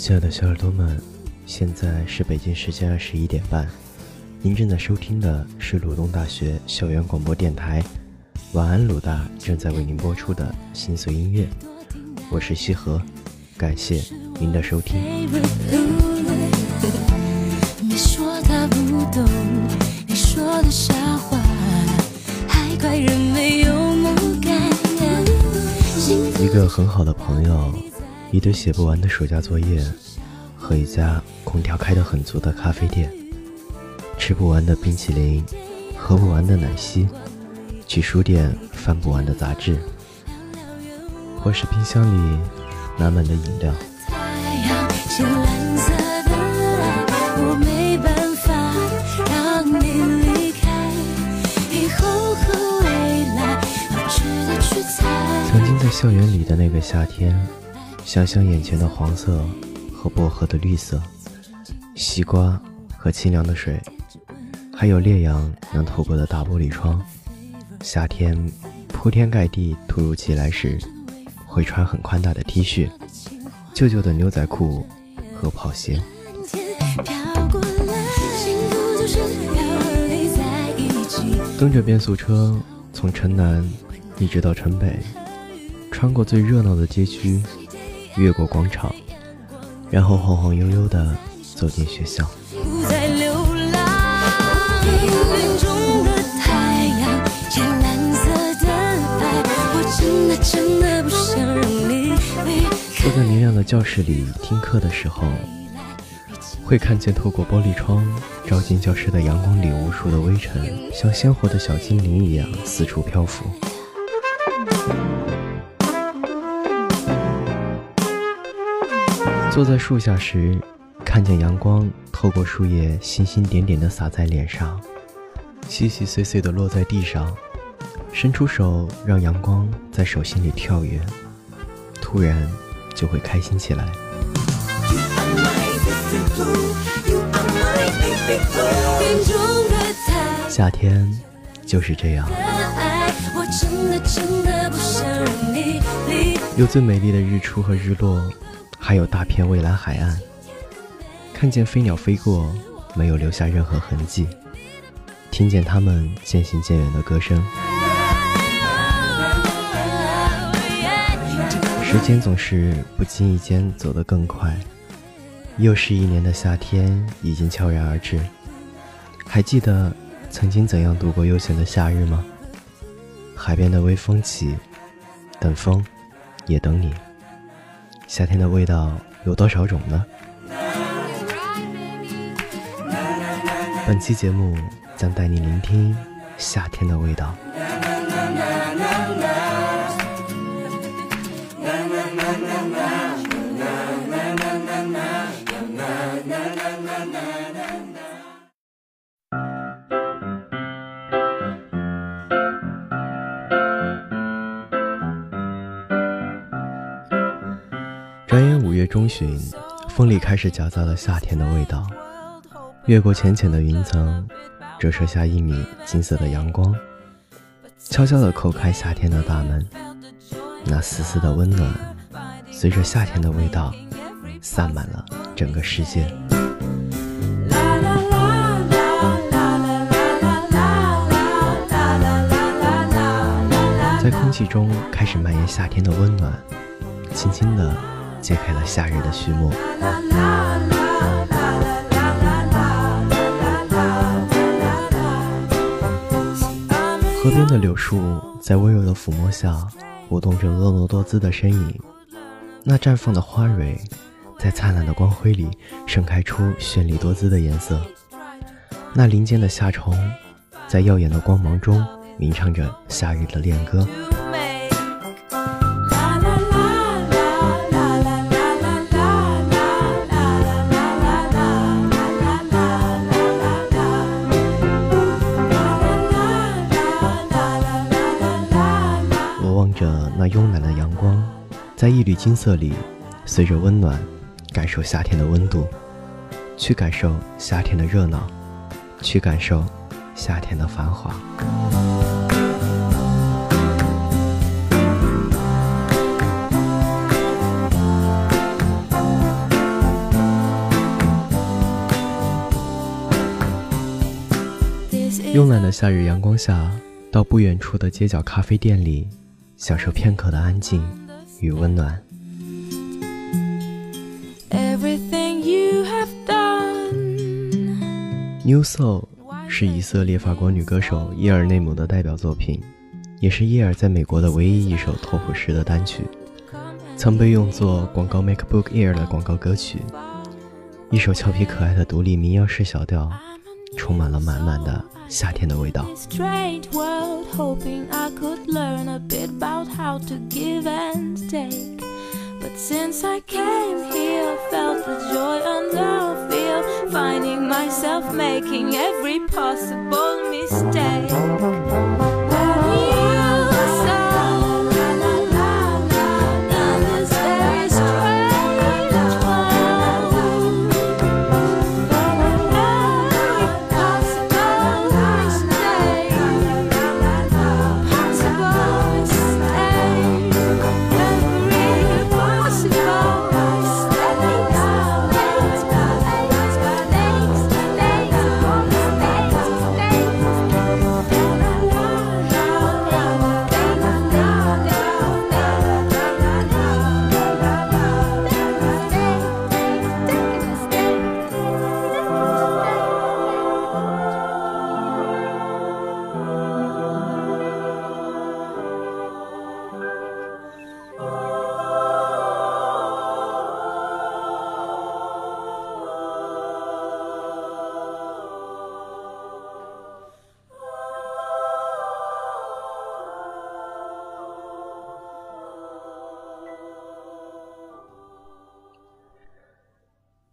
亲爱的小耳朵们，现在是北京时间二十一点半，您正在收听的是鲁东大学校园广播电台。晚安，鲁大正在为您播出的心碎音乐，我是西河，感谢您的收听。你说他不懂，你说的傻话，还怪人没有梦感。一个很好的朋友，一堆写不完的暑假作业，和一家空调开得很足的咖啡店，吃不完的冰淇淋，喝不完的奶昔，去书店翻不完的杂志，或是冰箱里满满的饮料。曾经在校园里的那个夏天，想想眼前的黄色和薄荷的绿色，西瓜和清凉的水，还有烈阳能透过的大玻璃窗。夏天铺天盖地突如其来时，会穿很宽大的 T 恤、旧旧的牛仔裤和跑鞋。蹬着变速车从城南一直到城北，穿过最热闹的街区，越过广场，然后晃晃悠悠地走进学校。坐在明亮的教室里听课的时候，会看见透过玻璃窗照进教室的阳光里，无数的微尘像鲜活的小精灵一样四处漂浮。坐在树下时，看见阳光透过树叶星星点点地洒在脸上，细细碎碎地落在地上，伸出手让阳光在手心里跳跃，突然就会开心起来。夏天就是这样。有最美丽的日出和日落，还有大片蔚蓝海岸。看见飞鸟飞过，没有留下任何痕迹；听见它们渐行渐远的歌声。时间总是不经意间走得更快，又是一年的夏天已经悄然而至。还记得曾经怎样度过悠闲的夏日吗？海边的微风起，等风，也等你。夏天的味道有多少种呢？本期节目将带你聆听夏天的味道。月中旬，风里开始夹杂了夏天的味道。越过浅浅的云层，折射下一米金色的阳光，悄悄地叩开夏天的大门。那丝丝的温暖，随着夏天的味道，散满了整个世界。在空气中开始蔓延夏天的温暖，轻轻地揭开了夏日的序幕。河边的柳树在温柔的抚摸下，舞动着婀娜多姿的身影。那绽放的花蕊，在灿烂的光辉里盛开出绚丽多姿的颜色。那林间的夏虫，在耀眼的光芒中鸣唱着夏日的恋歌。在一缕金色里随着温暖感受夏天的温度去感受夏天的热闹去感受夏天的繁华。慵懒的夏日阳光下到不远处的街角咖啡店里享受片刻的安静与温暖。Everything you have done. New Soul 是以色列法国女歌手耶尔内姆的代表作品，也是耶尔在美国的唯一一首托普式的单曲，曾被用作广告 MacBook Air 的广告歌曲。一首俏皮可爱的独立民谣式小调，充满了满满的夏天的味道。 Strange world, hoping I could learn a bit about how to give and take. But since I came here, felt the joy and the fear, finding myself making every possible mistake.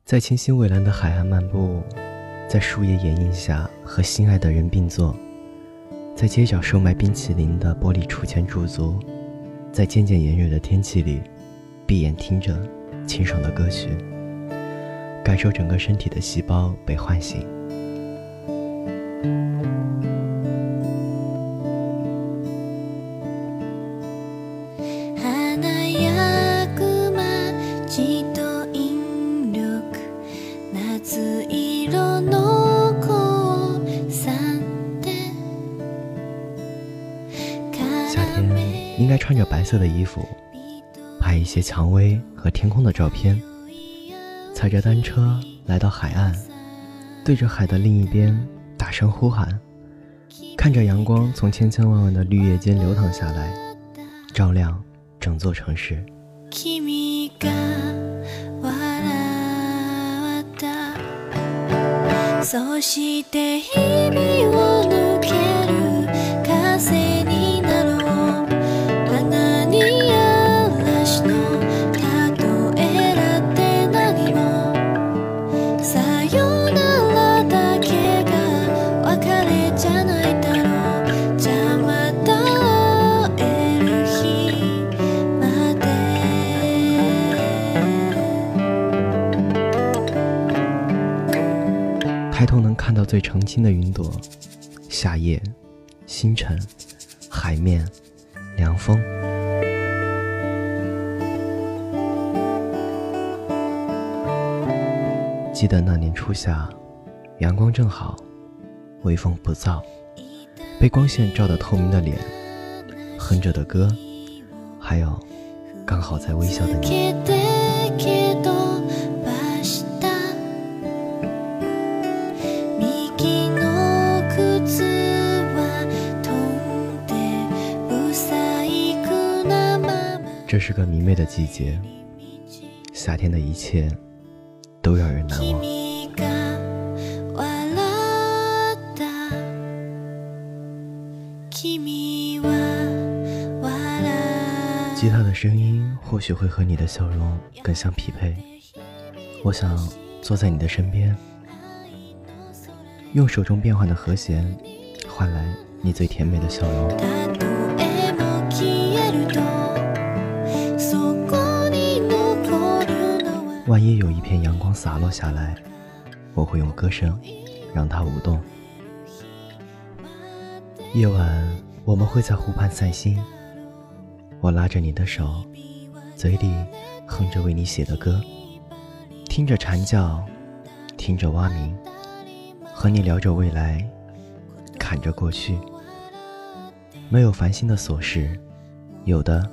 在清新蔚蓝的海岸漫步，在树叶掩映下和心爱的人并坐，在街角售卖冰淇淋的玻璃橱前驻足，在渐渐炎热的天气里，闭眼听着清爽的歌曲，感受整个身体的细胞被唤醒。色的衣服，拍一些蔷薇和天空的照片，踩着单车来到海岸，对着海的另一边大声呼喊，看着阳光从千千万万的绿叶间流淌下来，照亮整座城市。君が笑ったそして日々を 抬头能看到最澄清的云朵，夏夜、星辰、海面、凉风。记得那年初夏，阳光正好，微风不燥，被光线照得透明的脸，哼着的歌，还有刚好在微笑的你。这是个明媚的季節，夏天的一切都让人難忘。君が笑った君は笑吉他的声音或許會和你的笑容更相匹配。我想坐在你的身邊，用手中變幻的和弦換來你最甜美的笑容。 るのは萬一有一片陽光灑落下來，我會用歌聲讓它舞動。夜晚，我們會在湖畔散心，我拉着你的手，嘴裡哼着為你寫的歌，聽着蟬叫，聽着蛙鳴，和你聊着未來， 砍着过去。没有烦心的琐事，有的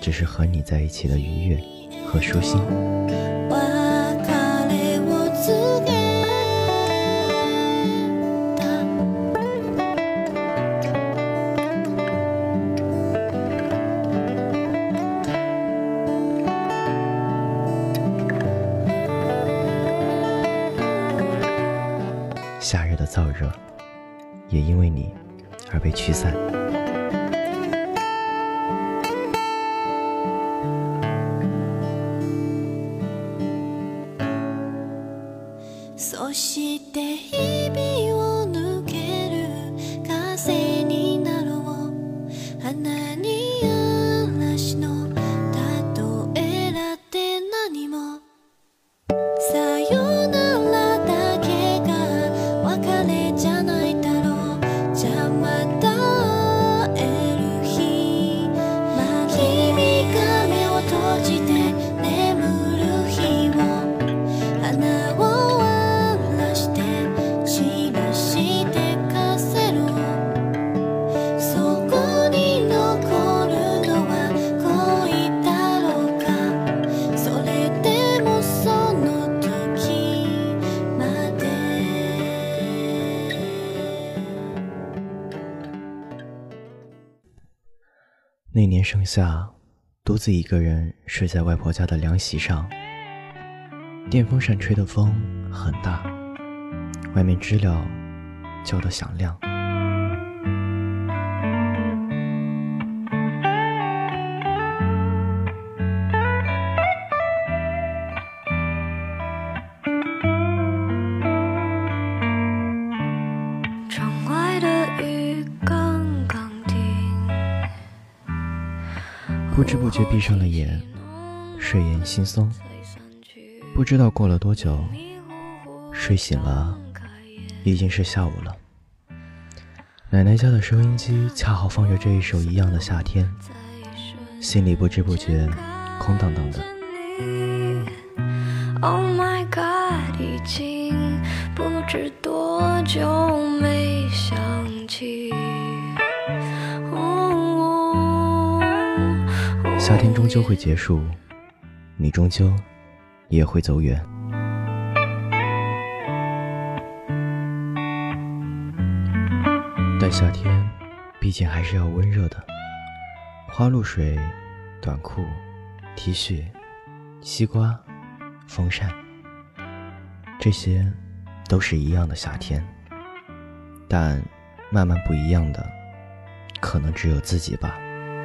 只是和你在一起的愉悦和舒心。 夏日的燥热，也因为你而被驱散。盛夏，独自一个人睡在外婆家的凉席上，电风扇吹的风很大，外面知了叫得响亮。却闭上了眼，睡眼惺忪。不知道过了多久，睡醒了，已经是下午了。奶奶家的收音机恰好放着这一首《一样的夏天》，心里不知不觉空荡荡的。Oh my god，已经不知多久没想起。夏天终究会结束，你终究也会走远。但夏天毕竟还是要温热的，花露水、短裤、T 恤、西瓜、风扇，这些都是一样的夏天。但慢慢不一样的，可能只有自己吧。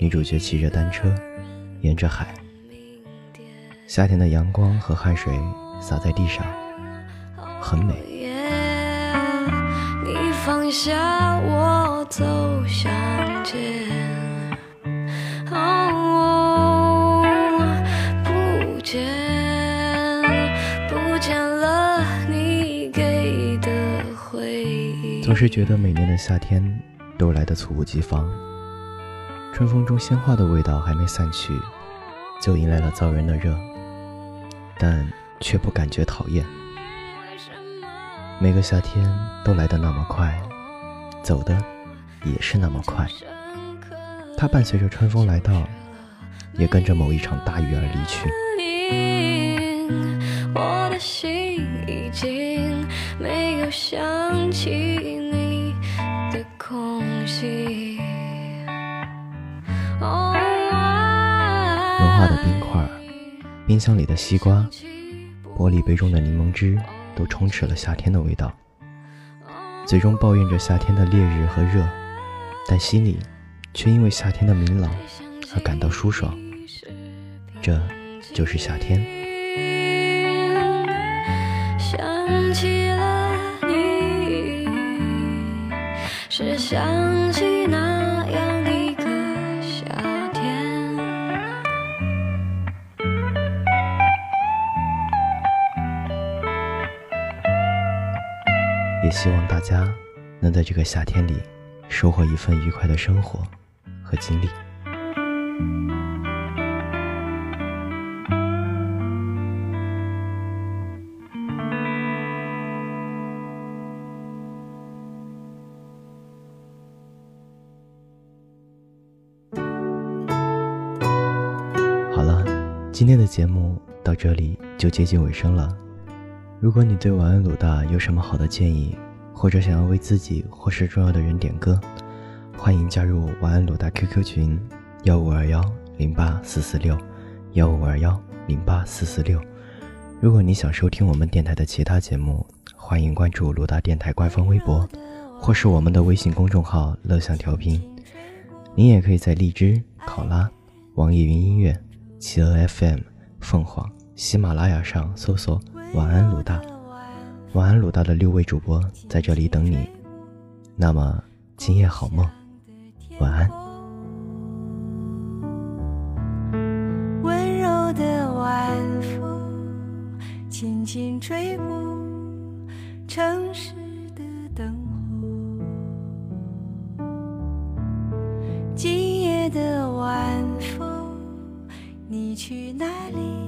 女主角骑着单车，沿着海，夏天的阳光和汗水洒在地上，很美。你放下我走向前。总是觉得每年的夏天都来得猝不及防，春风中鲜花的味道还没散去，就迎来了燥人的热，但却不感觉讨厌。每个夏天都来得那么快，走的也是那么快。它伴随着春风来到，也跟着某一场大雨而离去。我的心已经没有想起冰箱里的西瓜，玻璃杯中的柠檬汁，都充斥了夏天的味道。嘴中抱怨着夏天的烈日和热，但心里却因为夏天的明朗而感到舒爽。这就是夏天。想起了你，是想。也希望大家能在这个夏天里收获一份愉快的生活和经历。好了，今天的节目到这里就接近尾声了。如果你对晚安鲁大有什么好的建议，或者想要为自己或是重要的人点歌，欢迎加入晚安鲁大 QQ 群幺五二幺零八四四六幺五二幺零八四四六。如果你想收听我们电台的其他节目，欢迎关注鲁大电台官方微博，或是我们的微信公众号“乐享调频”。您也可以在荔枝、考拉、网易云音乐、企鹅 FM、凤凰、喜马拉雅上搜索“晚安鲁大”。晚安，鲁大的六位主播在这里等你。那么，今夜好梦，晚安。温柔的晚风，轻轻吹过城市的灯火。今夜的晚风，你去哪里？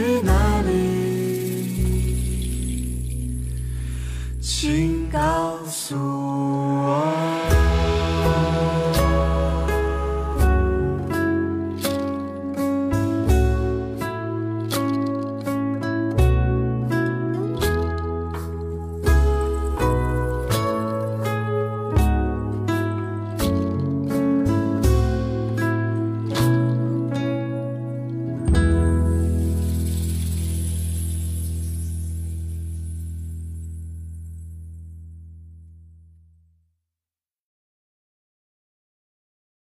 去哪里？请告诉我。